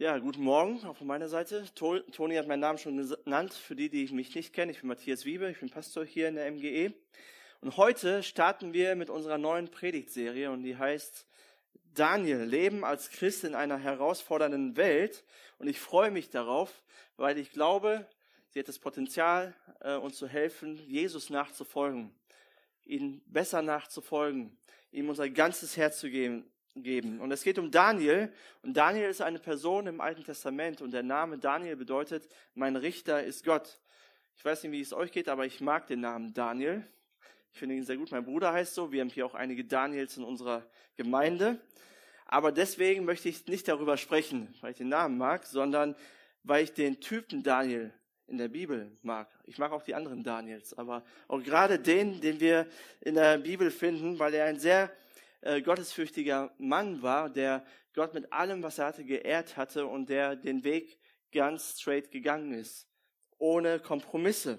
Ja, guten Morgen auch von meiner Seite. Toni hat meinen Namen schon genannt. Für die, die mich nicht kennen, ich bin Matthias Wiebe, ich bin Pastor hier in der MGE. Und heute starten wir mit unserer neuen Predigtserie und die heißt Daniel, Leben als Christ in einer herausfordernden Welt. Und ich freue mich darauf, weil ich glaube, sie hat das Potenzial, äh, uns zu helfen, Jesus nachzufolgen, ihn besser nachzufolgen, ihm unser ganzes Herz zu geben, geben. Und es geht um Daniel. Und Daniel ist eine Person im Alten Testament. Und der Name Daniel bedeutet, mein Richter ist Gott. Ich weiß nicht, wie es euch geht, aber ich mag den Namen Daniel. Ich finde ihn sehr gut. Mein Bruder heißt so. Wir haben hier auch einige Daniels in unserer Gemeinde. Aber deswegen möchte ich nicht darüber sprechen, weil ich den Namen mag, sondern weil ich den Typen Daniel in der Bibel mag. Ich mag auch die anderen Daniels, aber auch gerade den, den wir in der Bibel finden, weil er ein sehr äh, gottesfürchtiger Mann war, der Gott mit allem, was er hatte, geehrt hatte und der den Weg ganz straight gegangen ist, ohne Kompromisse.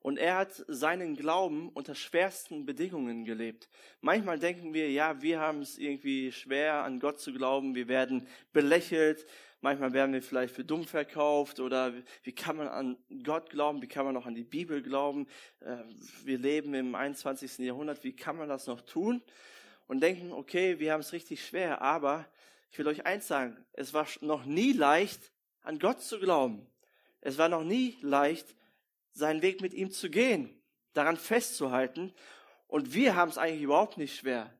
Und er hat seinen Glauben unter schwersten Bedingungen gelebt. Manchmal denken wir, ja, wir haben es irgendwie schwer, an Gott zu glauben. Wir werden belächelt. Manchmal werden wir vielleicht für dumm verkauft oder wie kann man an Gott glauben? Wie kann man noch an die Bibel glauben? Äh, wir leben im 21. Jahrhundert. Wie kann man das noch tun? Und denken, okay, wir haben es richtig schwer, aber ich will euch eins sagen, es war noch nie leicht, an Gott zu glauben. Es war noch nie leicht, seinen Weg mit ihm zu gehen, daran festzuhalten. Und wir haben es eigentlich überhaupt nicht schwer.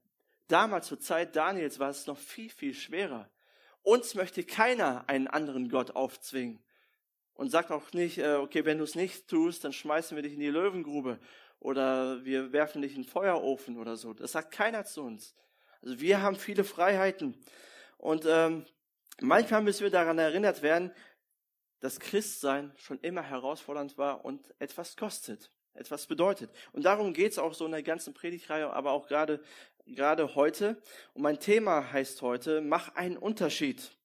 Damals zur Zeit Daniels war es noch viel, viel schwerer. Uns möchte keiner einen anderen Gott aufzwingen. Und sagt auch nicht, äh, okay, wenn du es nicht tust, dann schmeißen wir dich in die Löwengrube oder wir werfen dich in den Feuerofen oder so. Das sagt keiner zu uns. Also wir haben viele Freiheiten. Und ähm, manchmal müssen wir daran erinnert werden, dass Christsein schon immer herausfordernd war und etwas kostet, etwas bedeutet. Und darum geht's auch so in der ganzen Predigtreihe, aber auch gerade gerade heute. Und mein Thema heißt heute, mach einen Unterschied.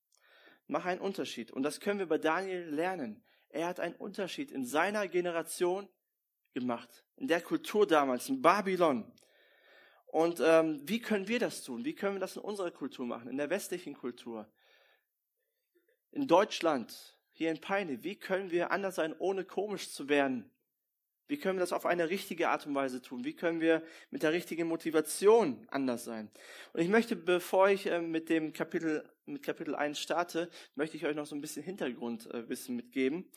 Mach einen Unterschied. Und das können wir bei Daniel lernen. Er hat einen Unterschied in seiner Generation gemacht in der Kultur damals, in Babylon. Und ähm, wie können wir das tun? Wie können wir das in unserer Kultur machen, in der westlichen Kultur? In Deutschland, hier in Peine, wie können wir anders sein, ohne komisch zu werden? Wie können wir das auf eine richtige Art und Weise tun? Wie können wir mit der richtigen Motivation anders sein? Und ich möchte, bevor ich äh, mit dem Kapitel, mit Kapitel 1 starte, möchte ich euch noch so ein bisschen Hintergrundwissen mitgeben.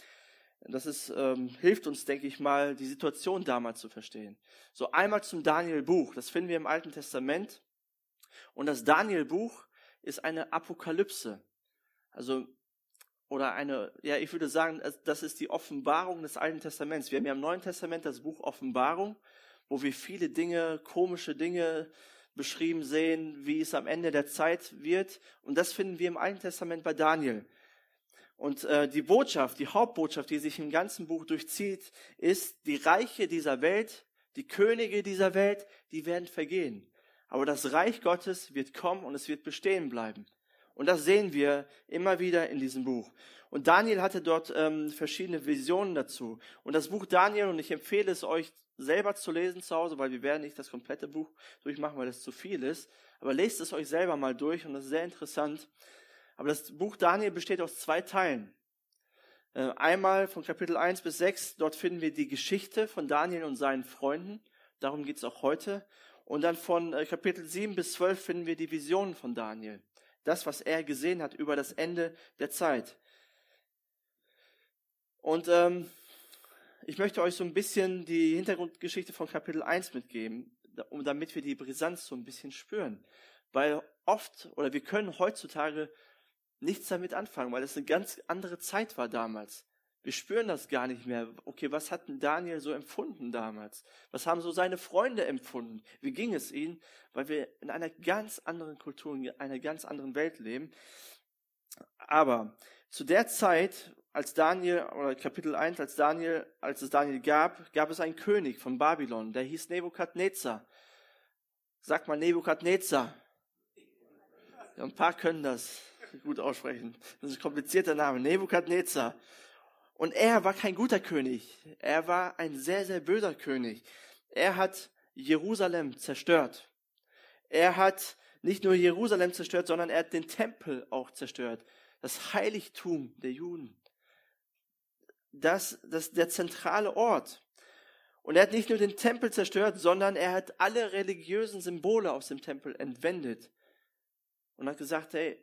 Das ist, ähm, hilft uns, denke ich mal, die Situation damals zu verstehen. So einmal zum Daniel-Buch. Das finden wir im Alten Testament. Und das Daniel-Buch ist eine Apokalypse. Also, oder eine, ja, ich würde sagen, das ist die Offenbarung des Alten Testaments. Wir haben ja im Neuen Testament das Buch Offenbarung, wo wir viele Dinge, komische Dinge beschrieben sehen, wie es am Ende der Zeit wird. Und das finden wir im Alten Testament bei Daniel. Und äh, die Botschaft, die Hauptbotschaft, die sich im ganzen Buch durchzieht, ist, die Reiche dieser Welt, die Könige dieser Welt, die werden vergehen. Aber das Reich Gottes wird kommen und es wird bestehen bleiben. Und das sehen wir immer wieder in diesem Buch. Und Daniel hatte dort ähm, verschiedene Visionen dazu. Und das Buch Daniel, und ich empfehle es euch selber zu lesen zu Hause, weil wir werden nicht das komplette Buch durchmachen, weil es zu viel ist. Aber lest es euch selber mal durch und das ist sehr interessant. Aber das Buch Daniel besteht aus zwei Teilen. Äh, einmal von Kapitel 1 bis 6, dort finden wir die Geschichte von Daniel und seinen Freunden. Darum geht es auch heute. Und dann von äh, Kapitel 7 bis 12 finden wir die Visionen von Daniel. Das, was er gesehen hat über das Ende der Zeit. Und ähm, ich möchte euch so ein bisschen die Hintergrundgeschichte von Kapitel 1 mitgeben, damit wir die Brisanz so ein bisschen spüren. Weil oft, oder wir können heutzutage nichts damit anfangen, weil es eine ganz andere Zeit war damals. Wir spüren das gar nicht mehr. Okay, was hat denn Daniel so empfunden damals? Was haben so seine Freunde empfunden? Wie ging es ihnen? Weil wir in einer ganz anderen Kultur, in einer ganz anderen Welt leben. Aber zu der Zeit, als Daniel, oder Kapitel 1, als Daniel, als es Daniel gab, gab es einen König von Babylon, der hieß Nebukadnezar. Sag mal Nebukadnezar. Ein paar können das gut aussprechen. Das ist ein komplizierter Name. Nebukadnezar. Und er war kein guter König. Er war ein sehr, sehr böser König. Er hat Jerusalem zerstört. Er hat nicht nur Jerusalem zerstört, sondern er hat den Tempel auch zerstört. das Heiligtum der Juden. Das, das der zentrale Ort. Und er hat nicht nur den Tempel zerstört, sondern er hat alle religiösen Symbole aus dem Tempel entwendet. Und hat gesagt, hey,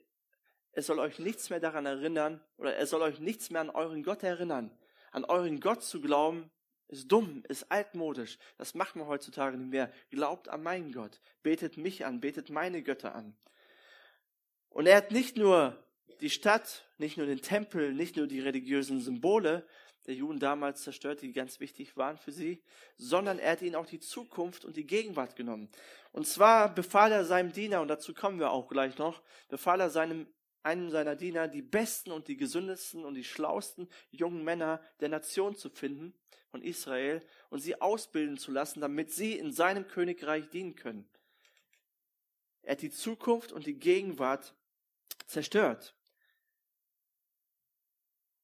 es soll euch nichts mehr daran erinnern, oder er soll euch nichts mehr an euren Gott erinnern. An euren Gott zu glauben, ist dumm, ist altmodisch. Das macht man heutzutage nicht mehr. Glaubt an meinen Gott. Betet mich an, betet meine Götter an. Und er hat nicht nur die Stadt, nicht nur den Tempel, nicht nur die religiösen Symbole der Juden damals zerstört, die ganz wichtig waren für sie, sondern er hat ihnen auch die Zukunft und die Gegenwart genommen. Und zwar befahl er seinem Diener, und dazu kommen wir auch gleich noch, befahl er seinem einem seiner Diener, die besten und die gesündesten und die schlausten jungen Männer der Nation zu finden von Israel und sie ausbilden zu lassen, damit sie in seinem Königreich dienen können. Er hat die Zukunft und die Gegenwart zerstört.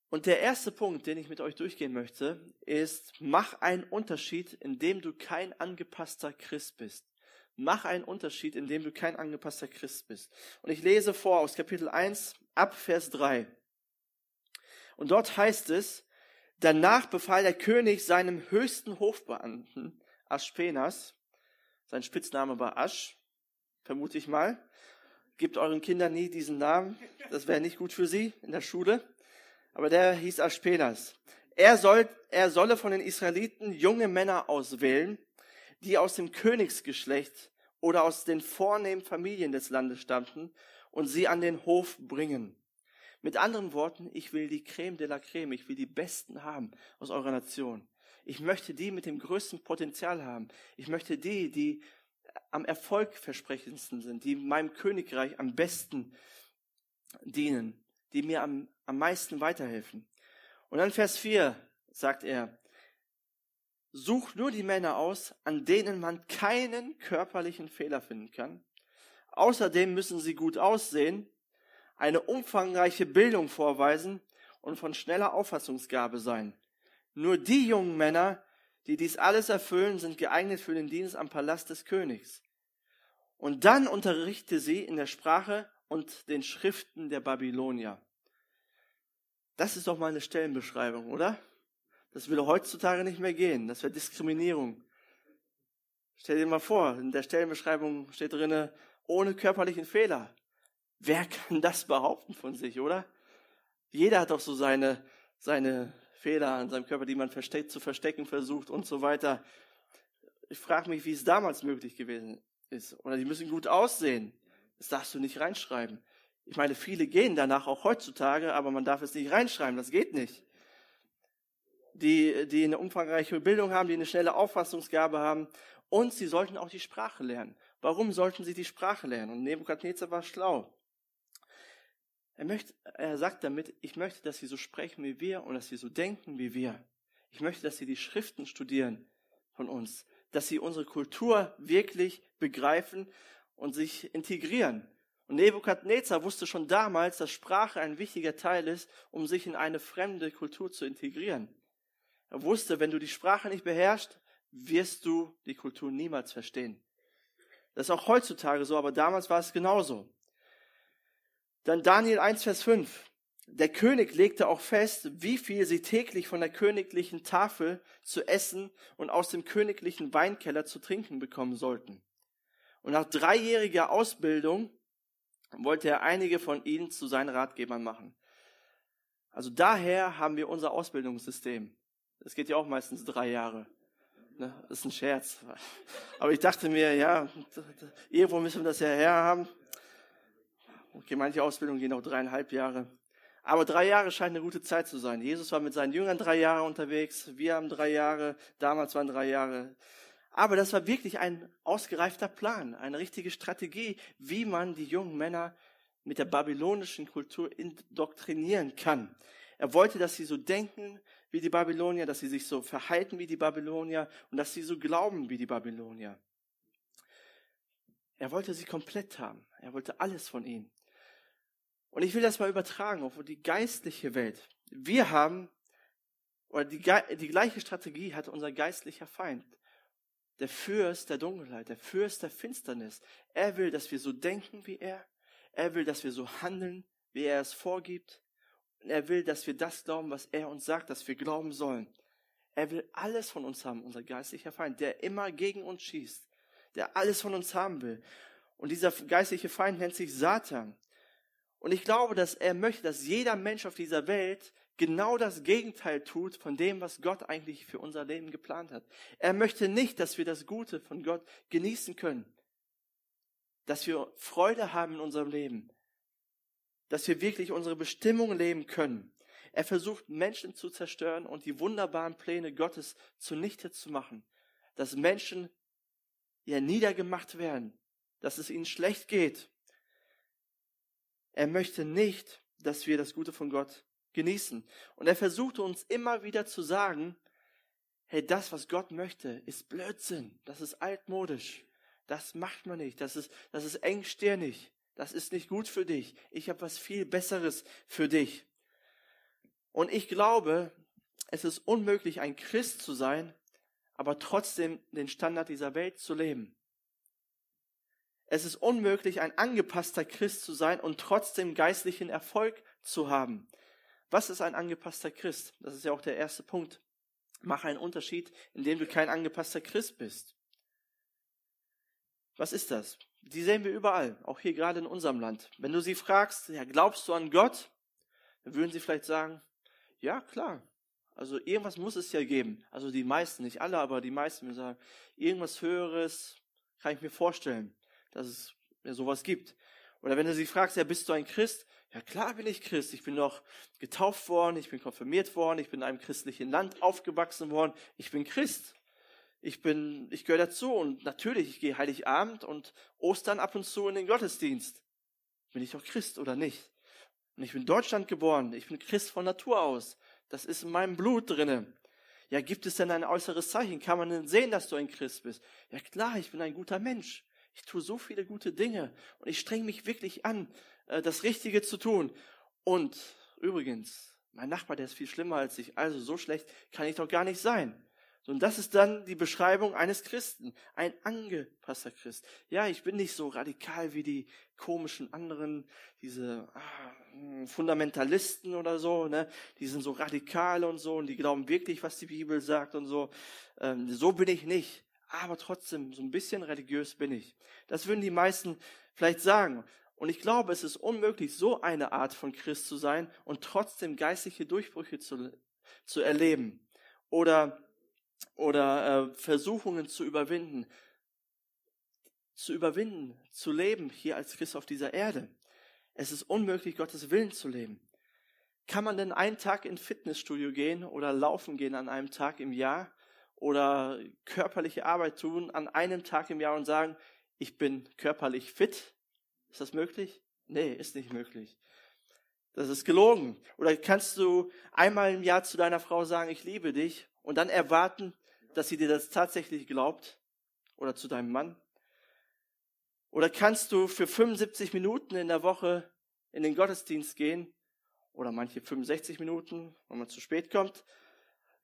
Und der erste Punkt, den ich mit euch durchgehen möchte, ist, mach einen Unterschied, indem du kein angepasster Christ bist. Mach einen Unterschied, indem du kein angepasster Christ bist. Und ich lese vor aus Kapitel 1 ab Vers 3. Und dort heißt es, danach befahl der König seinem höchsten Hofbeamten, Aspenas, sein Spitzname war Asch, vermute ich mal, Gebt euren Kindern nie diesen Namen, das wäre nicht gut für sie in der Schule, aber der hieß Aspenas. Er, soll, er solle von den Israeliten junge Männer auswählen, die aus dem Königsgeschlecht oder aus den vornehmen Familien des Landes stammten und sie an den Hof bringen. Mit anderen Worten, ich will die Creme de la Creme, ich will die Besten haben aus eurer Nation. Ich möchte die mit dem größten Potenzial haben. Ich möchte die, die am erfolgversprechendsten sind, die meinem Königreich am besten dienen, die mir am, am meisten weiterhelfen. Und dann Vers 4 sagt er, Such nur die Männer aus, an denen man keinen körperlichen Fehler finden kann. Außerdem müssen sie gut aussehen, eine umfangreiche Bildung vorweisen und von schneller Auffassungsgabe sein. Nur die jungen Männer, die dies alles erfüllen, sind geeignet für den Dienst am Palast des Königs. Und dann unterrichte sie in der Sprache und den Schriften der Babylonier. Das ist doch mal eine Stellenbeschreibung, oder? Das würde heutzutage nicht mehr gehen. Das wäre Diskriminierung. Stell dir mal vor, in der Stellenbeschreibung steht drinne, ohne körperlichen Fehler. Wer kann das behaupten von sich, oder? Jeder hat doch so seine, seine Fehler an seinem Körper, die man versteckt, zu verstecken versucht und so weiter. Ich frage mich, wie es damals möglich gewesen ist. Oder die müssen gut aussehen. Das darfst du nicht reinschreiben. Ich meine, viele gehen danach auch heutzutage, aber man darf es nicht reinschreiben. Das geht nicht die, die eine umfangreiche Bildung haben, die eine schnelle Auffassungsgabe haben. Und sie sollten auch die Sprache lernen. Warum sollten sie die Sprache lernen? Und Nebukadnezar war schlau. Er, möchte, er sagt damit, ich möchte, dass sie so sprechen wie wir und dass sie so denken wie wir. Ich möchte, dass sie die Schriften studieren von uns, dass sie unsere Kultur wirklich begreifen und sich integrieren. Und Nebukadnezar wusste schon damals, dass Sprache ein wichtiger Teil ist, um sich in eine fremde Kultur zu integrieren. Er wusste, wenn du die Sprache nicht beherrschst, wirst du die Kultur niemals verstehen. Das ist auch heutzutage so, aber damals war es genauso. Dann Daniel 1, Vers 5. Der König legte auch fest, wie viel sie täglich von der königlichen Tafel zu essen und aus dem königlichen Weinkeller zu trinken bekommen sollten. Und nach dreijähriger Ausbildung wollte er einige von ihnen zu seinen Ratgebern machen. Also daher haben wir unser Ausbildungssystem. Das geht ja auch meistens drei Jahre. Ne? Das ist ein Scherz. Aber ich dachte mir, ja, irgendwo müssen wir das ja herhaben. Okay, manche Ausbildungen gehen auch dreieinhalb Jahre. Aber drei Jahre scheint eine gute Zeit zu sein. Jesus war mit seinen Jüngern drei Jahre unterwegs. Wir haben drei Jahre. Damals waren drei Jahre. Aber das war wirklich ein ausgereifter Plan, eine richtige Strategie, wie man die jungen Männer mit der babylonischen Kultur indoktrinieren kann. Er wollte, dass sie so denken wie die Babylonier, dass sie sich so verhalten wie die Babylonier und dass sie so glauben wie die Babylonier. Er wollte sie komplett haben. Er wollte alles von ihnen. Und ich will das mal übertragen auf die geistliche Welt. Wir haben, oder die, die gleiche Strategie hat unser geistlicher Feind. Der Fürst der Dunkelheit, der Fürst der Finsternis. Er will, dass wir so denken wie er. Er will, dass wir so handeln wie er es vorgibt. Er will, dass wir das glauben, was er uns sagt, dass wir glauben sollen. Er will alles von uns haben, unser geistlicher Feind, der immer gegen uns schießt, der alles von uns haben will. Und dieser geistliche Feind nennt sich Satan. Und ich glaube, dass er möchte, dass jeder Mensch auf dieser Welt genau das Gegenteil tut von dem, was Gott eigentlich für unser Leben geplant hat. Er möchte nicht, dass wir das Gute von Gott genießen können, dass wir Freude haben in unserem Leben, dass wir wirklich unsere Bestimmung leben können. Er versucht Menschen zu zerstören und die wunderbaren Pläne Gottes zunichte zu machen, dass Menschen ja niedergemacht werden, dass es ihnen schlecht geht. Er möchte nicht, dass wir das Gute von Gott genießen. Und er versuchte uns immer wieder zu sagen, hey, das, was Gott möchte, ist Blödsinn, das ist altmodisch, das macht man nicht, das ist, das ist engstirnig, das ist nicht gut für dich, ich habe was viel Besseres für dich. Und ich glaube, es ist unmöglich, ein Christ zu sein, aber trotzdem den Standard dieser Welt zu leben. Es ist unmöglich, ein angepasster Christ zu sein und trotzdem geistlichen Erfolg zu haben. Was ist ein angepasster Christ? Das ist ja auch der erste Punkt. Mach einen Unterschied, indem du kein angepasster Christ bist. Was ist das? Die sehen wir überall, auch hier gerade in unserem Land. Wenn du sie fragst, ja, glaubst du an Gott? Dann würden sie vielleicht sagen, ja, klar. Also irgendwas muss es ja geben. Also die meisten, nicht alle, aber die meisten würden sagen, irgendwas Höheres kann ich mir vorstellen, dass es ja sowas gibt. Oder wenn du sie fragst, ja, bist du ein Christ? Ja, klar bin ich Christ. Ich bin doch getauft worden, ich bin konfirmiert worden, ich bin in einem christlichen Land aufgewachsen worden. Ich bin Christ. Ich bin, ich gehöre dazu und natürlich, ich gehe Heiligabend und Ostern ab und zu in den Gottesdienst. Bin ich doch Christ oder nicht? Und ich bin in Deutschland geboren. Ich bin Christ von Natur aus. Das ist in meinem Blut drinne. Ja, gibt es denn ein äußeres Zeichen? Kann man denn sehen, dass du ein Christ bist? Ja klar, ich bin ein guter Mensch. Ich tue so viele gute Dinge und ich strenge mich wirklich an, äh, das Richtige zu tun. Und übrigens, mein Nachbar, der ist viel schlimmer als ich, also so schlecht kann ich doch gar nicht sein. Und das ist dann die Beschreibung eines Christen, ein angepasster Christ. Ja, ich bin nicht so radikal wie die komischen anderen, diese ah, Fundamentalisten oder so, ne? Die sind so radikal und so und die glauben wirklich, was die Bibel sagt und so. Ähm, so bin ich nicht, aber trotzdem so ein bisschen religiös bin ich. Das würden die meisten vielleicht sagen. Und ich glaube, es ist unmöglich, so eine Art von Christ zu sein und trotzdem geistliche Durchbrüche zu, zu erleben oder, oder äh, Versuchungen zu überwinden. Zu überwinden, zu leben hier als Christ auf dieser Erde. Es ist unmöglich, Gottes Willen zu leben. Kann man denn einen Tag in Fitnessstudio gehen oder laufen gehen an einem Tag im Jahr oder körperliche Arbeit tun an einem Tag im Jahr und sagen, ich bin körperlich fit? Ist das möglich? Nee, ist nicht möglich. Das ist gelogen. Oder kannst du einmal im Jahr zu deiner Frau sagen, ich liebe dich und dann erwarten, dass sie dir das tatsächlich glaubt? Oder zu deinem Mann? Oder kannst du für 75 Minuten in der Woche in den Gottesdienst gehen? Oder manche 65 Minuten, wenn man zu spät kommt.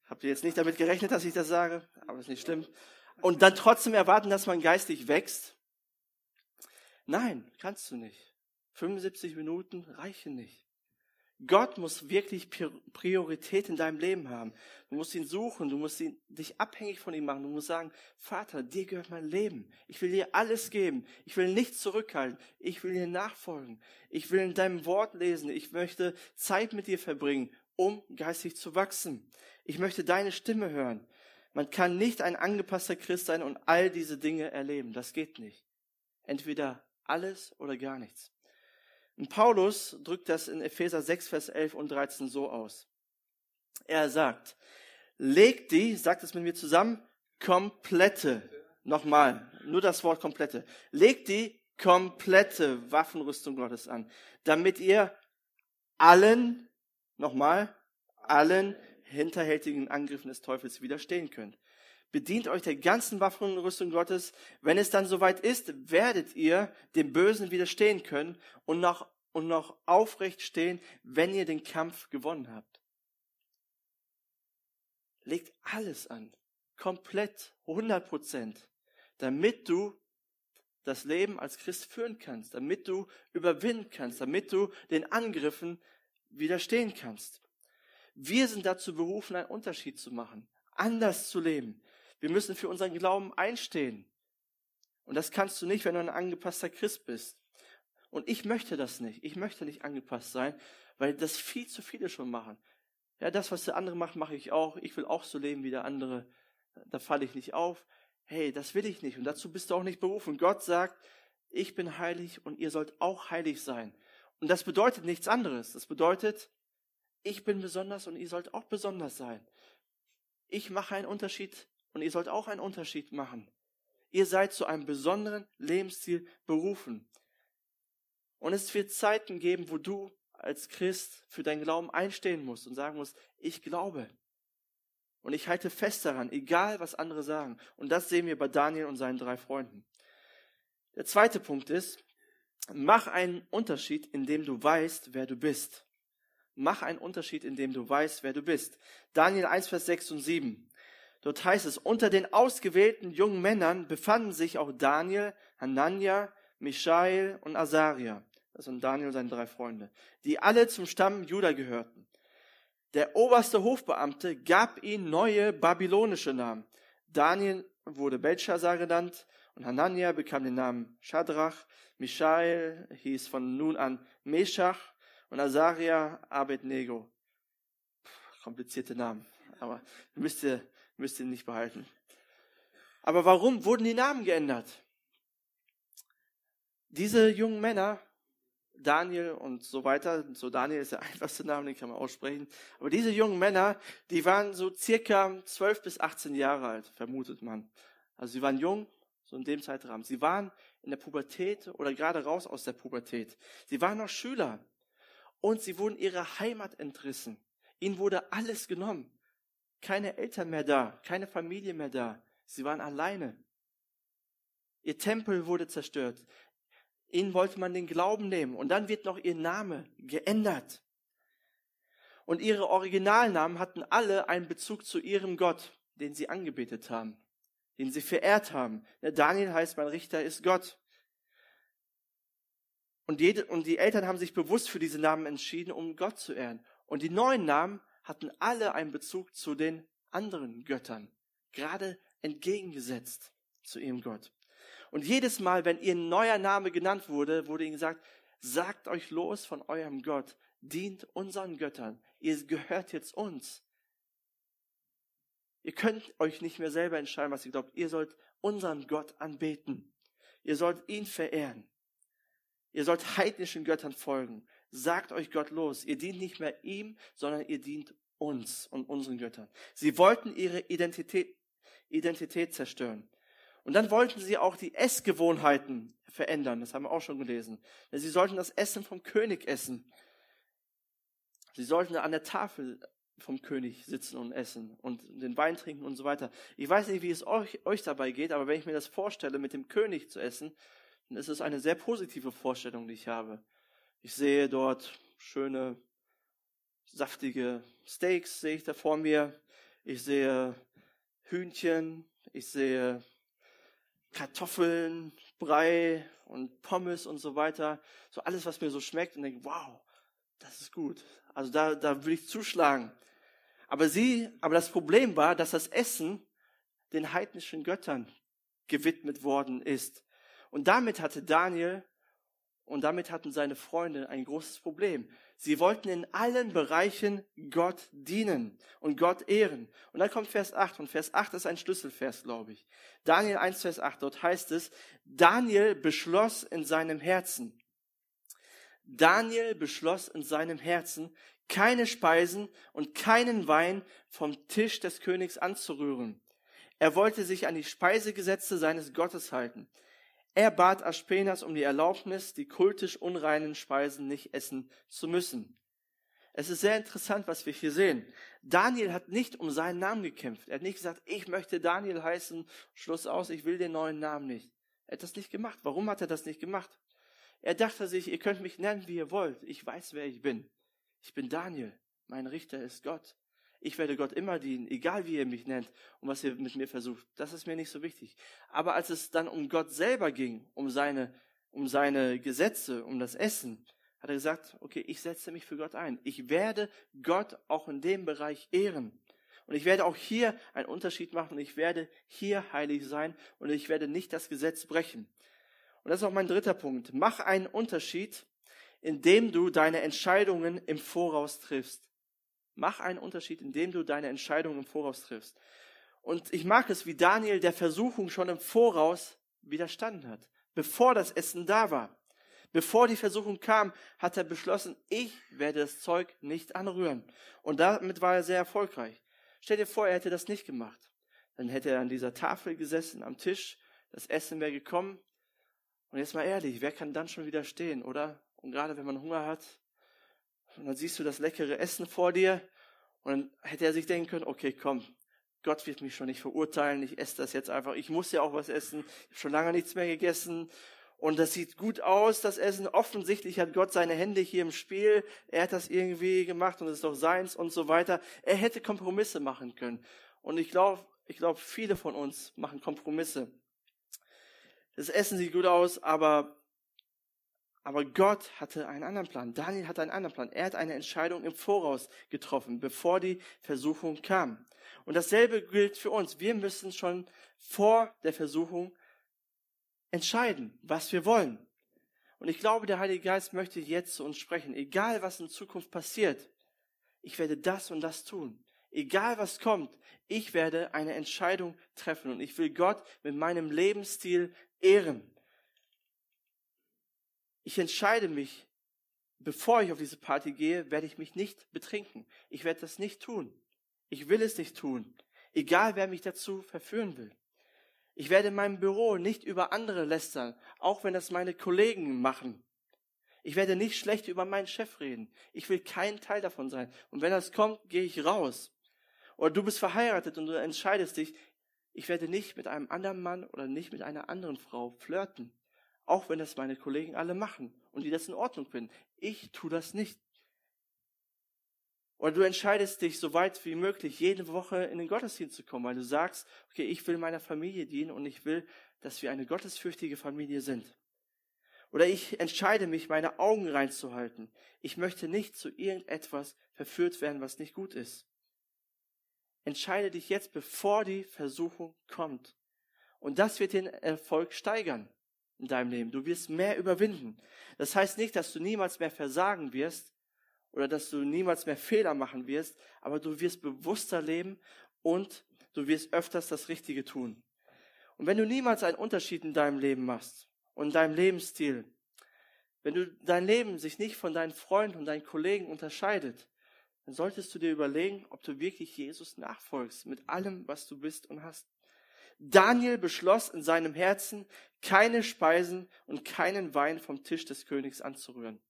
Habt ihr jetzt nicht damit gerechnet, dass ich das sage? Aber ist nicht schlimm. Und dann trotzdem erwarten, dass man geistig wächst? Nein, kannst du nicht. 75 Minuten reichen nicht. Gott muss wirklich Priorität in deinem Leben haben. Du musst ihn suchen, du musst ihn, dich abhängig von ihm machen. Du musst sagen, Vater, dir gehört mein Leben. Ich will dir alles geben. Ich will nichts zurückhalten. Ich will dir nachfolgen. Ich will in deinem Wort lesen. Ich möchte Zeit mit dir verbringen, um geistig zu wachsen. Ich möchte deine Stimme hören. Man kann nicht ein angepasster Christ sein und all diese Dinge erleben. Das geht nicht. Entweder alles oder gar nichts. Und Paulus drückt das in Epheser 6, Vers 11 und 13 so aus. Er sagt, legt die, sagt es mit mir zusammen, komplette, nochmal, nur das Wort komplette, legt die komplette Waffenrüstung Gottes an, damit ihr allen, nochmal, allen hinterhältigen Angriffen des Teufels widerstehen könnt bedient euch der ganzen Waffenrüstung Gottes. Wenn es dann soweit ist, werdet ihr dem Bösen widerstehen können und noch, und noch aufrecht stehen, wenn ihr den Kampf gewonnen habt. Legt alles an. Komplett, 100 Prozent. Damit du das Leben als Christ führen kannst, damit du überwinden kannst, damit du den Angriffen widerstehen kannst. Wir sind dazu berufen, einen Unterschied zu machen, anders zu leben. Wir müssen für unseren Glauben einstehen. Und das kannst du nicht, wenn du ein angepasster Christ bist. Und ich möchte das nicht. Ich möchte nicht angepasst sein, weil das viel zu viele schon machen. Ja, das, was der andere macht, mache ich auch. Ich will auch so leben wie der andere. Da falle ich nicht auf. Hey, das will ich nicht. Und dazu bist du auch nicht berufen. Gott sagt, ich bin heilig und ihr sollt auch heilig sein. Und das bedeutet nichts anderes. Das bedeutet, ich bin besonders und ihr sollt auch besonders sein. Ich mache einen Unterschied und ihr sollt auch einen Unterschied machen. Ihr seid zu einem besonderen Lebensstil berufen. Und es wird Zeiten geben, wo du als Christ für deinen Glauben einstehen musst und sagen musst, ich glaube. Und ich halte fest daran, egal was andere sagen. Und das sehen wir bei Daniel und seinen drei Freunden. Der zweite Punkt ist, mach einen Unterschied, indem du weißt, wer du bist. Mach einen Unterschied, indem du weißt, wer du bist. Daniel 1, Vers 6 und 7. Dort heißt es, unter den ausgewählten jungen Männern befanden sich auch Daniel, Hanania, Michael und Asaria. Das sind Daniel und seine drei Freunde, die alle zum Stamm Juda gehörten. Der oberste Hofbeamte gab ihnen neue babylonische Namen. Daniel wurde Belshazzar genannt und Hanania bekam den Namen Shadrach. Michael hieß von nun an Meshach und Azaria Abednego. Komplizierte Namen, aber müsst ihr, müsst ihr nicht behalten. Aber warum wurden die Namen geändert? Diese jungen Männer Daniel und so weiter. So Daniel ist der einfachste Name, den kann man aussprechen. Aber diese jungen Männer, die waren so circa 12 bis 18 Jahre alt, vermutet man. Also sie waren jung, so in dem Zeitrahmen. Sie waren in der Pubertät oder gerade raus aus der Pubertät. Sie waren noch Schüler und sie wurden ihrer Heimat entrissen. Ihnen wurde alles genommen. Keine Eltern mehr da, keine Familie mehr da. Sie waren alleine. Ihr Tempel wurde zerstört. Ihnen wollte man den Glauben nehmen. Und dann wird noch ihr Name geändert. Und ihre Originalnamen hatten alle einen Bezug zu ihrem Gott, den sie angebetet haben, den sie verehrt haben. Daniel heißt, mein Richter ist Gott. Und, jede, und die Eltern haben sich bewusst für diese Namen entschieden, um Gott zu ehren. Und die neuen Namen hatten alle einen Bezug zu den anderen Göttern, gerade entgegengesetzt zu ihrem Gott. Und jedes Mal, wenn ihr neuer Name genannt wurde, wurde ihnen gesagt, sagt euch los von eurem Gott, dient unseren Göttern, ihr gehört jetzt uns. Ihr könnt euch nicht mehr selber entscheiden, was ihr glaubt. Ihr sollt unseren Gott anbeten. Ihr sollt ihn verehren. Ihr sollt heidnischen Göttern folgen. Sagt euch Gott los. Ihr dient nicht mehr ihm, sondern ihr dient uns und unseren Göttern. Sie wollten ihre Identität, Identität zerstören. Und dann wollten sie auch die Essgewohnheiten verändern. Das haben wir auch schon gelesen. Sie sollten das Essen vom König essen. Sie sollten an der Tafel vom König sitzen und essen und den Wein trinken und so weiter. Ich weiß nicht, wie es euch, euch dabei geht, aber wenn ich mir das vorstelle, mit dem König zu essen, dann ist es eine sehr positive Vorstellung, die ich habe. Ich sehe dort schöne, saftige Steaks, sehe ich da vor mir. Ich sehe Hühnchen, ich sehe Kartoffeln, Brei und Pommes und so weiter. So alles, was mir so schmeckt und denke, wow, das ist gut. Also da, da will ich zuschlagen. Aber sie, aber das Problem war, dass das Essen den heidnischen Göttern gewidmet worden ist. Und damit hatte Daniel und damit hatten seine Freunde ein großes Problem. Sie wollten in allen Bereichen Gott dienen und Gott ehren. Und dann kommt Vers 8 und Vers 8 ist ein Schlüsselvers, glaube ich. Daniel 1, Vers 8, dort heißt es, Daniel beschloss in seinem Herzen. Daniel beschloss in seinem Herzen, keine Speisen und keinen Wein vom Tisch des Königs anzurühren. Er wollte sich an die Speisegesetze seines Gottes halten. Er bat Aspenas um die Erlaubnis, die kultisch unreinen Speisen nicht essen zu müssen. Es ist sehr interessant, was wir hier sehen. Daniel hat nicht um seinen Namen gekämpft. Er hat nicht gesagt, ich möchte Daniel heißen, Schluss aus, ich will den neuen Namen nicht. Er hat das nicht gemacht. Warum hat er das nicht gemacht? Er dachte sich, ihr könnt mich nennen, wie ihr wollt. Ich weiß, wer ich bin. Ich bin Daniel. Mein Richter ist Gott. Ich werde Gott immer dienen, egal wie ihr mich nennt und was ihr mit mir versucht. Das ist mir nicht so wichtig. Aber als es dann um Gott selber ging, um seine, um seine Gesetze, um das Essen, hat er gesagt, okay, ich setze mich für Gott ein. Ich werde Gott auch in dem Bereich ehren. Und ich werde auch hier einen Unterschied machen ich werde hier heilig sein und ich werde nicht das Gesetz brechen. Und das ist auch mein dritter Punkt. Mach einen Unterschied, indem du deine Entscheidungen im Voraus triffst. Mach einen Unterschied, indem du deine Entscheidungen im Voraus triffst. Und ich mag es, wie Daniel der Versuchung schon im Voraus widerstanden hat, bevor das Essen da war. Bevor die Versuchung kam, hat er beschlossen, ich werde das Zeug nicht anrühren. Und damit war er sehr erfolgreich. Stell dir vor, er hätte das nicht gemacht. Dann hätte er an dieser Tafel gesessen, am Tisch, das Essen wäre gekommen. Und jetzt mal ehrlich, wer kann dann schon widerstehen, oder? Und gerade wenn man Hunger hat, und dann siehst du das leckere Essen vor dir, und dann hätte er sich denken können, okay, komm, Gott wird mich schon nicht verurteilen, ich esse das jetzt einfach, ich muss ja auch was essen, ich habe schon lange nichts mehr gegessen, und das sieht gut aus, das Essen. Offensichtlich hat Gott seine Hände hier im Spiel. Er hat das irgendwie gemacht und es ist doch seins und so weiter. Er hätte Kompromisse machen können. Und ich glaube, ich glaube, viele von uns machen Kompromisse. Das Essen sieht gut aus, aber, aber Gott hatte einen anderen Plan. Daniel hatte einen anderen Plan. Er hat eine Entscheidung im Voraus getroffen, bevor die Versuchung kam. Und dasselbe gilt für uns. Wir müssen schon vor der Versuchung entscheiden, was wir wollen. Und ich glaube, der Heilige Geist möchte jetzt zu uns sprechen. Egal, was in Zukunft passiert, ich werde das und das tun. Egal, was kommt, ich werde eine Entscheidung treffen und ich will Gott mit meinem Lebensstil ehren. Ich entscheide mich, bevor ich auf diese Party gehe, werde ich mich nicht betrinken. Ich werde das nicht tun. Ich will es nicht tun. Egal, wer mich dazu verführen will. Ich werde in meinem Büro nicht über andere lästern, auch wenn das meine Kollegen machen. Ich werde nicht schlecht über meinen Chef reden. Ich will kein Teil davon sein. Und wenn das kommt, gehe ich raus. Oder du bist verheiratet und du entscheidest dich, ich werde nicht mit einem anderen Mann oder nicht mit einer anderen Frau flirten. Auch wenn das meine Kollegen alle machen und die das in Ordnung finden. Ich tue das nicht. Oder du entscheidest dich, so weit wie möglich, jede Woche in den Gottesdienst zu kommen, weil du sagst, okay, ich will meiner Familie dienen und ich will, dass wir eine gottesfürchtige Familie sind. Oder ich entscheide mich, meine Augen reinzuhalten. Ich möchte nicht zu irgendetwas verführt werden, was nicht gut ist. Entscheide dich jetzt, bevor die Versuchung kommt. Und das wird den Erfolg steigern in deinem Leben. Du wirst mehr überwinden. Das heißt nicht, dass du niemals mehr versagen wirst, oder dass du niemals mehr Fehler machen wirst, aber du wirst bewusster leben und du wirst öfters das Richtige tun. Und wenn du niemals einen Unterschied in deinem Leben machst und in deinem Lebensstil, wenn du dein Leben sich nicht von deinen Freunden und deinen Kollegen unterscheidet, dann solltest du dir überlegen, ob du wirklich Jesus nachfolgst mit allem, was du bist und hast. Daniel beschloss in seinem Herzen, keine Speisen und keinen Wein vom Tisch des Königs anzurühren.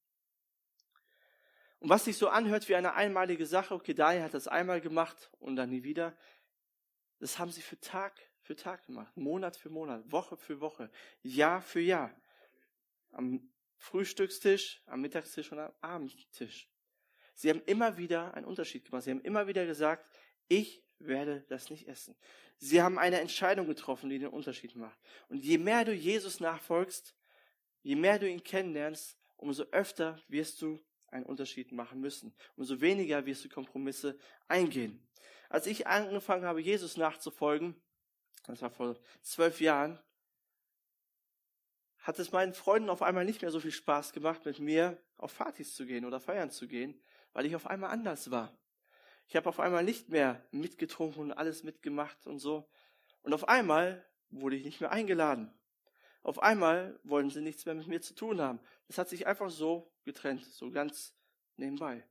Und was sich so anhört wie eine einmalige Sache, okay, Daniel hat das einmal gemacht und dann nie wieder, das haben sie für Tag für Tag gemacht, Monat für Monat, Woche für Woche, Jahr für Jahr. Am Frühstückstisch, am Mittagstisch und am Abendtisch. Sie haben immer wieder einen Unterschied gemacht. Sie haben immer wieder gesagt, ich werde das nicht essen. Sie haben eine Entscheidung getroffen, die den Unterschied macht. Und je mehr du Jesus nachfolgst, je mehr du ihn kennenlernst, umso öfter wirst du einen Unterschied machen müssen. Umso weniger wirst du Kompromisse eingehen. Als ich angefangen habe, Jesus nachzufolgen, das war vor zwölf Jahren, hat es meinen Freunden auf einmal nicht mehr so viel Spaß gemacht, mit mir auf Partys zu gehen oder feiern zu gehen, weil ich auf einmal anders war. Ich habe auf einmal nicht mehr mitgetrunken und alles mitgemacht und so. Und auf einmal wurde ich nicht mehr eingeladen. Auf einmal wollen sie nichts mehr mit mir zu tun haben. Es hat sich einfach so getrennt, so ganz nebenbei.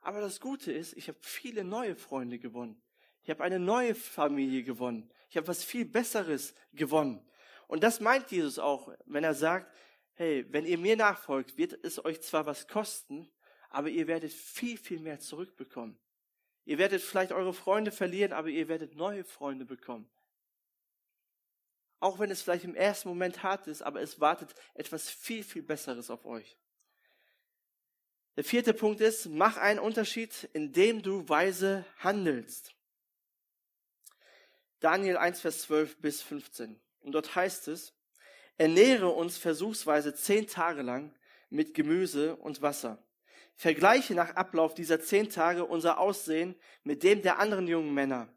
Aber das Gute ist, ich habe viele neue Freunde gewonnen. Ich habe eine neue Familie gewonnen. Ich habe was viel Besseres gewonnen. Und das meint Jesus auch, wenn er sagt, hey, wenn ihr mir nachfolgt, wird es euch zwar was kosten, aber ihr werdet viel, viel mehr zurückbekommen. Ihr werdet vielleicht eure Freunde verlieren, aber ihr werdet neue Freunde bekommen. Auch wenn es vielleicht im ersten Moment hart ist, aber es wartet etwas viel, viel Besseres auf euch. Der vierte Punkt ist, mach einen Unterschied, indem du weise handelst. Daniel 1, Vers 12 bis 15. Und dort heißt es, ernähre uns versuchsweise zehn Tage lang mit Gemüse und Wasser. Vergleiche nach Ablauf dieser zehn Tage unser Aussehen mit dem der anderen jungen Männer,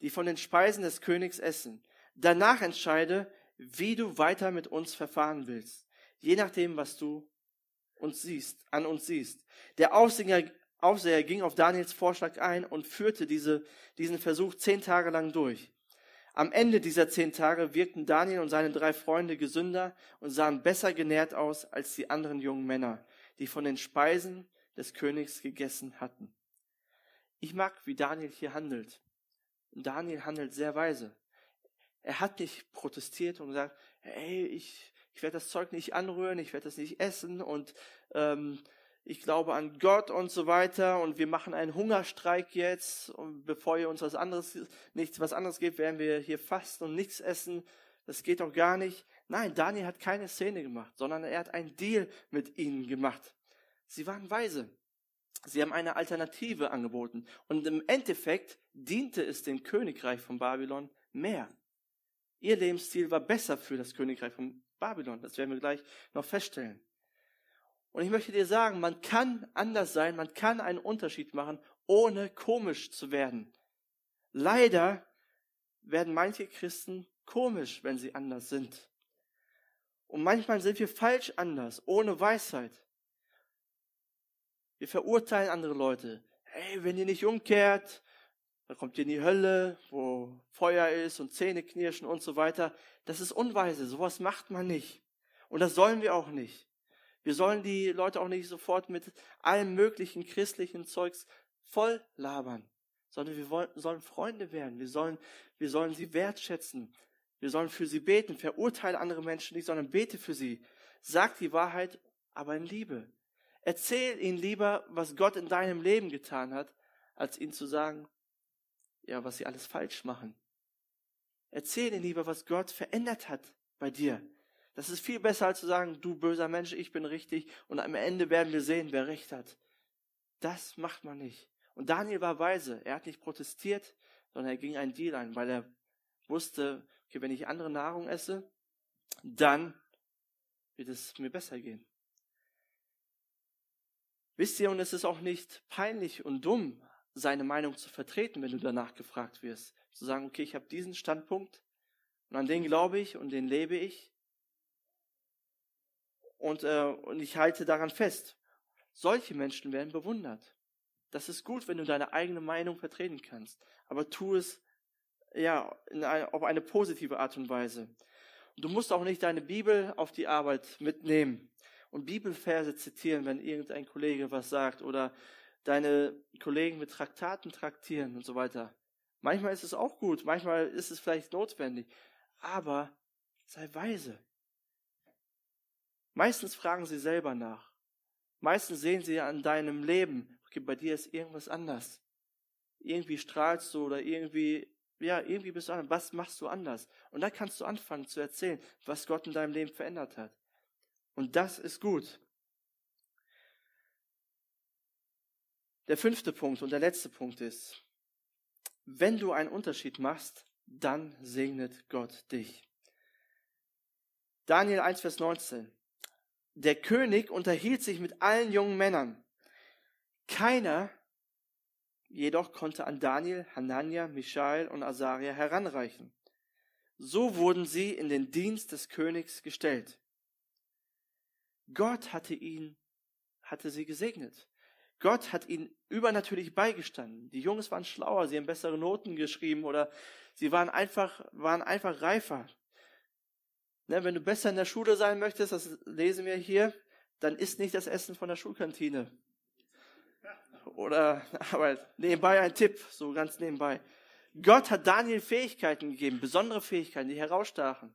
die von den Speisen des Königs essen. Danach entscheide, wie du weiter mit uns verfahren willst, je nachdem, was du uns siehst, an uns siehst. Der Aufseher, Aufseher ging auf Daniels Vorschlag ein und führte diese, diesen Versuch zehn Tage lang durch. Am Ende dieser zehn Tage wirkten Daniel und seine drei Freunde gesünder und sahen besser genährt aus als die anderen jungen Männer, die von den Speisen des Königs gegessen hatten. Ich mag, wie Daniel hier handelt. Daniel handelt sehr weise. Er hat nicht protestiert und gesagt, hey, ich, ich werde das Zeug nicht anrühren, ich werde das nicht essen und ähm, ich glaube an Gott und so weiter und wir machen einen Hungerstreik jetzt und bevor ihr uns was anderes, nichts was anderes gibt, werden wir hier fasten und nichts essen. Das geht doch gar nicht. Nein, Daniel hat keine Szene gemacht, sondern er hat einen Deal mit ihnen gemacht. Sie waren weise. Sie haben eine Alternative angeboten. Und im Endeffekt diente es dem Königreich von Babylon mehr. Ihr Lebensstil war besser für das Königreich von Babylon. Das werden wir gleich noch feststellen. Und ich möchte dir sagen, man kann anders sein, man kann einen Unterschied machen, ohne komisch zu werden. Leider werden manche Christen komisch, wenn sie anders sind. Und manchmal sind wir falsch anders, ohne Weisheit. Wir verurteilen andere Leute. Hey, wenn ihr nicht umkehrt, dann kommt ihr in die Hölle, wo Feuer ist und Zähne knirschen und so weiter. Das ist unweise. Sowas macht man nicht. Und das sollen wir auch nicht. Wir sollen die Leute auch nicht sofort mit allem möglichen christlichen Zeugs voll labern, sondern wir wollen, sollen Freunde werden. Wir sollen, wir sollen sie wertschätzen. Wir sollen für sie beten. Verurteile andere Menschen nicht, sondern bete für sie. Sag die Wahrheit, aber in Liebe. Erzähl ihnen lieber, was Gott in deinem Leben getan hat, als ihnen zu sagen, ja, was sie alles falsch machen. Erzähl ihnen lieber, was Gott verändert hat bei dir. Das ist viel besser als zu sagen, du böser Mensch, ich bin richtig und am Ende werden wir sehen, wer recht hat. Das macht man nicht. Und Daniel war weise. Er hat nicht protestiert, sondern er ging einen Deal ein, weil er wusste, okay, wenn ich andere Nahrung esse, dann wird es mir besser gehen. Wisst ihr, und es ist auch nicht peinlich und dumm, seine Meinung zu vertreten, wenn du danach gefragt wirst. Zu sagen, okay, ich habe diesen Standpunkt und an den glaube ich und den lebe ich und, äh, und ich halte daran fest. Solche Menschen werden bewundert. Das ist gut, wenn du deine eigene Meinung vertreten kannst, aber tu es ja eine, auf eine positive Art und Weise. Du musst auch nicht deine Bibel auf die Arbeit mitnehmen und Bibelverse zitieren, wenn irgendein Kollege was sagt oder deine Kollegen mit Traktaten traktieren und so weiter. Manchmal ist es auch gut, manchmal ist es vielleicht notwendig, aber sei weise. Meistens fragen sie selber nach. Meistens sehen sie an deinem Leben, okay, bei dir ist irgendwas anders. Irgendwie strahlst du oder irgendwie, ja, irgendwie bist du anders. Was machst du anders? Und da kannst du anfangen zu erzählen, was Gott in deinem Leben verändert hat. Und das ist gut. Der fünfte Punkt und der letzte Punkt ist, wenn du einen Unterschied machst, dann segnet Gott dich. Daniel 1, Vers 19. Der König unterhielt sich mit allen jungen Männern. Keiner jedoch konnte an Daniel, Hanania, Michael und Asaria heranreichen. So wurden sie in den Dienst des Königs gestellt. Gott hatte ihn, hatte sie gesegnet. Gott hat ihnen übernatürlich beigestanden. Die Jungs waren schlauer, sie haben bessere Noten geschrieben oder sie waren einfach, waren einfach reifer. Ne, wenn du besser in der Schule sein möchtest, das lesen wir hier, dann isst nicht das Essen von der Schulkantine. Oder, aber nebenbei ein Tipp, so ganz nebenbei. Gott hat Daniel Fähigkeiten gegeben, besondere Fähigkeiten, die herausstachen.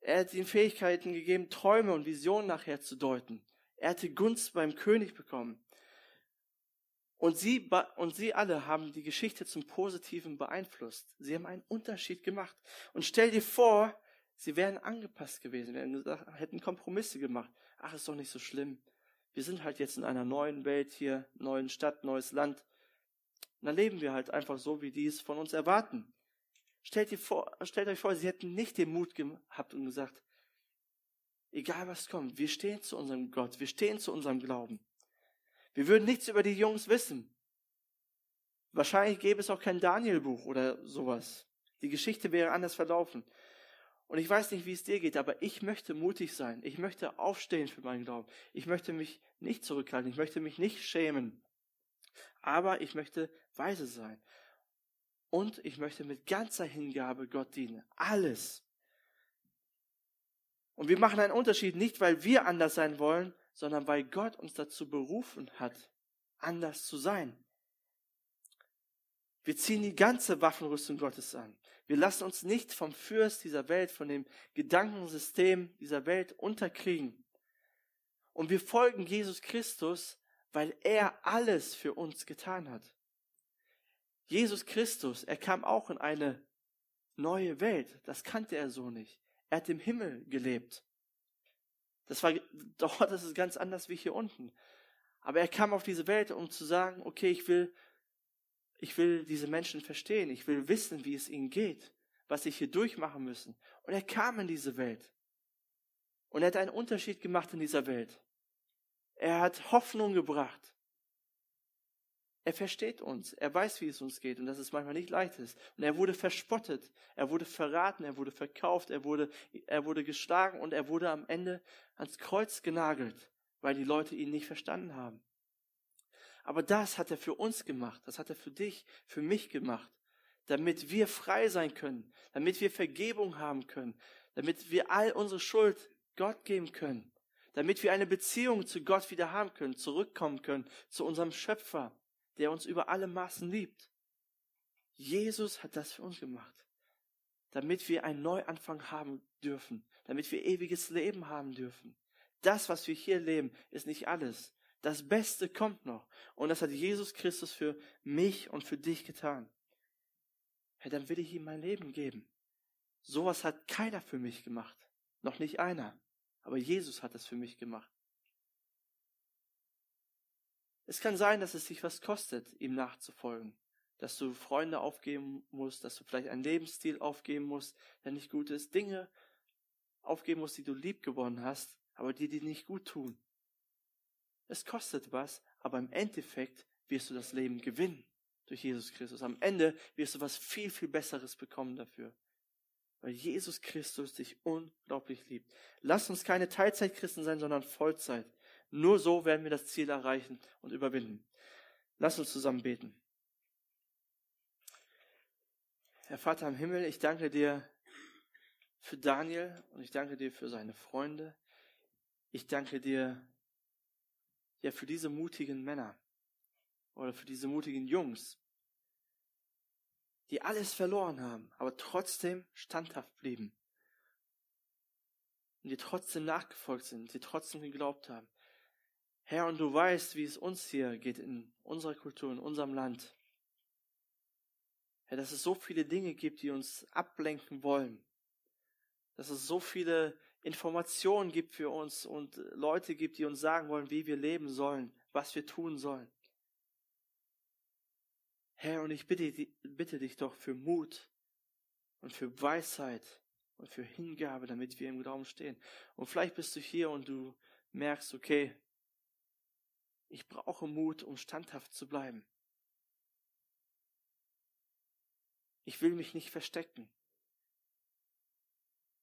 Er hat ihm Fähigkeiten gegeben, Träume und Visionen nachher zu deuten. Er hatte Gunst beim König bekommen. Und sie, und sie alle haben die Geschichte zum Positiven beeinflusst. Sie haben einen Unterschied gemacht. Und stell dir vor, sie wären angepasst gewesen, hätten Kompromisse gemacht. Ach, ist doch nicht so schlimm. Wir sind halt jetzt in einer neuen Welt hier, neuen Stadt, neues Land. Und dann leben wir halt einfach so, wie die es von uns erwarten. Stellt, ihr vor, stellt euch vor, sie hätten nicht den Mut gehabt und gesagt, egal was kommt, wir stehen zu unserem Gott, wir stehen zu unserem Glauben. Wir würden nichts über die Jungs wissen. Wahrscheinlich gäbe es auch kein Daniel-Buch oder sowas. Die Geschichte wäre anders verlaufen. Und ich weiß nicht, wie es dir geht, aber ich möchte mutig sein. Ich möchte aufstehen für meinen Glauben. Ich möchte mich nicht zurückhalten. Ich möchte mich nicht schämen. Aber ich möchte weise sein. Und ich möchte mit ganzer Hingabe Gott dienen. Alles. Und wir machen einen Unterschied nicht, weil wir anders sein wollen, sondern weil Gott uns dazu berufen hat, anders zu sein. Wir ziehen die ganze Waffenrüstung Gottes an. Wir lassen uns nicht vom Fürst dieser Welt, von dem Gedankensystem dieser Welt unterkriegen. Und wir folgen Jesus Christus, weil er alles für uns getan hat. Jesus Christus, er kam auch in eine neue Welt. Das kannte er so nicht. Er hat im Himmel gelebt. Das war dort, ist ganz anders wie hier unten. Aber er kam auf diese Welt, um zu sagen, okay, ich will ich will diese Menschen verstehen. Ich will wissen, wie es ihnen geht, was sie hier durchmachen müssen. Und er kam in diese Welt. Und er hat einen Unterschied gemacht in dieser Welt. Er hat Hoffnung gebracht. Er versteht uns. Er weiß, wie es uns geht und dass es manchmal nicht leicht ist. Und er wurde verspottet. Er wurde verraten. Er wurde verkauft. Er wurde, er wurde geschlagen und er wurde am Ende ans Kreuz genagelt, weil die Leute ihn nicht verstanden haben. Aber das hat er für uns gemacht. Das hat er für dich, für mich gemacht. Damit wir frei sein können. Damit wir Vergebung haben können. Damit wir all unsere Schuld Gott geben können. Damit wir eine Beziehung zu Gott wieder haben können. Zurückkommen können zu unserem Schöpfer, der uns über alle Maßen liebt. Jesus hat das für uns gemacht. Damit wir einen Neuanfang haben dürfen. Damit wir ewiges Leben haben dürfen. Das, was wir hier leben, ist nicht alles. Das Beste kommt noch. Und das hat Jesus Christus für mich und für dich getan. Hey, dann will ich ihm mein Leben geben. Sowas hat keiner für mich gemacht. Noch nicht einer. Aber Jesus hat es für mich gemacht. Es kann sein, dass es dich was kostet, ihm nachzufolgen. Dass du Freunde aufgeben musst, dass du vielleicht einen Lebensstil aufgeben musst, der nicht gut ist. Dinge aufgeben musst, die du lieb gewonnen hast, aber die dir nicht gut tun. Es kostet was, aber im Endeffekt wirst du das Leben gewinnen durch Jesus Christus. Am Ende wirst du was viel, viel Besseres bekommen dafür. Weil Jesus Christus dich unglaublich liebt. Lass uns keine Teilzeitchristen sein, sondern Vollzeit. Nur so werden wir das Ziel erreichen und überwinden. Lass uns zusammen beten. Herr Vater im Himmel, ich danke dir für Daniel und ich danke dir für seine Freunde. Ich danke dir ja für diese mutigen Männer oder für diese mutigen Jungs, die alles verloren haben, aber trotzdem standhaft blieben und die trotzdem nachgefolgt sind, die trotzdem geglaubt haben. Herr, und du weißt, wie es uns hier geht in unserer Kultur, in unserem Land. Herr, dass es so viele Dinge gibt, die uns ablenken wollen. Dass es so viele Informationen gibt für uns und Leute gibt, die uns sagen wollen, wie wir leben sollen, was wir tun sollen. Herr, und ich bitte, bitte dich doch für Mut und für Weisheit und für Hingabe, damit wir im Glauben stehen. Und vielleicht bist du hier und du merkst, okay, ich brauche Mut, um standhaft zu bleiben. Ich will mich nicht verstecken.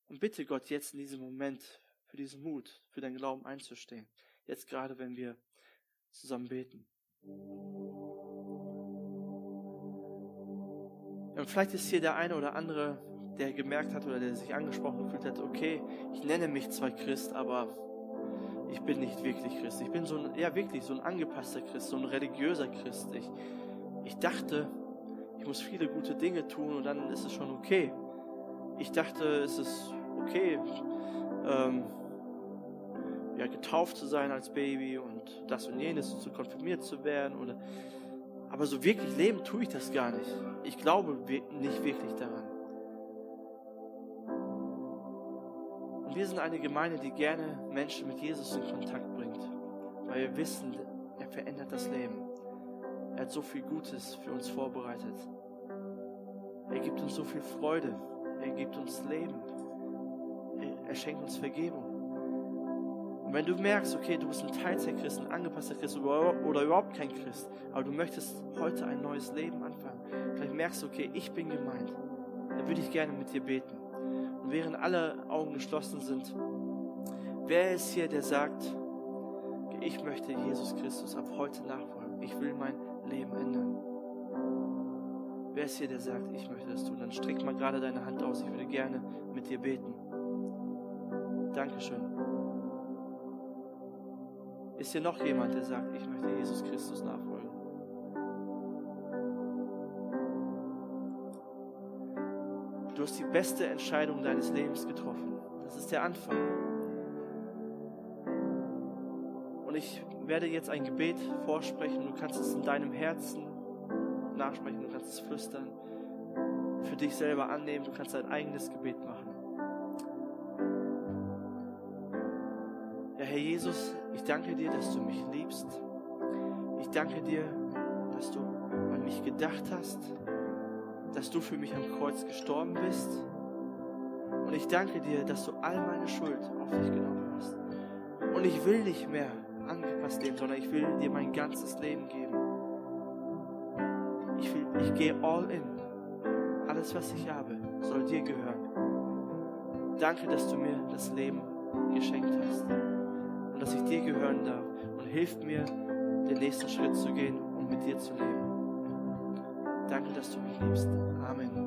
Und bitte Gott jetzt in diesem Moment für diesen Mut, für deinen Glauben einzustehen. Jetzt gerade, wenn wir zusammen beten. Und vielleicht ist hier der eine oder andere, der gemerkt hat oder der sich angesprochen gefühlt hat, okay, ich nenne mich zwar Christ, aber ich bin nicht wirklich Christ. Ich bin so ein, ja wirklich so ein angepasster Christ, so ein religiöser Christ. Ich, ich dachte, ich muss viele gute Dinge tun und dann ist es schon okay. Ich dachte, es ist okay, ähm, ja, getauft zu sein als Baby und das und jenes, zu konfirmiert zu werden. Oder, aber so wirklich leben tue ich das gar nicht. Ich glaube nicht wirklich daran. Und wir sind eine Gemeinde, die gerne Menschen mit Jesus in Kontakt bringt. weil wir wissen, er verändert das Leben. Er hat so viel Gutes für uns vorbereitet. Er gibt uns so viel Freude. Er gibt uns Leben. Schenkt uns Vergebung. Und wenn du merkst, okay, du bist ein Teilzeitchrist, ein angepasster Christ oder überhaupt kein Christ, aber du möchtest heute ein neues Leben anfangen, vielleicht merkst du, okay, ich bin gemeint, dann würde ich gerne mit dir beten. Und während alle Augen geschlossen sind, wer ist hier, der sagt, ich möchte Jesus Christus ab heute nachfolgen. Ich will mein Leben ändern. Wer ist hier, der sagt, ich möchte das tun? Dann streck mal gerade deine Hand aus. Ich würde gerne mit dir beten. Dankeschön. Ist hier noch jemand, der sagt, ich möchte Jesus Christus nachfolgen? Du hast die beste Entscheidung deines Lebens getroffen. Das ist der Anfang. Und ich werde jetzt ein Gebet vorsprechen. Du kannst es in deinem Herzen nachsprechen, du kannst es flüstern, für dich selber annehmen, du kannst dein eigenes Gebet machen. Jesus, ich danke dir, dass du mich liebst. Ich danke dir, dass du an mich gedacht hast, dass du für mich am Kreuz gestorben bist. Und ich danke dir, dass du all meine Schuld auf dich genommen hast. Und ich will nicht mehr angepasst leben, sondern ich will dir mein ganzes Leben geben. Ich, will, ich gehe all in. Alles, was ich habe, soll dir gehören. Danke, dass du mir das Leben geschenkt hast und dass ich dir gehören darf. Und hilf mir, den nächsten Schritt zu gehen, um mit dir zu leben. Danke, dass du mich liebst. Amen.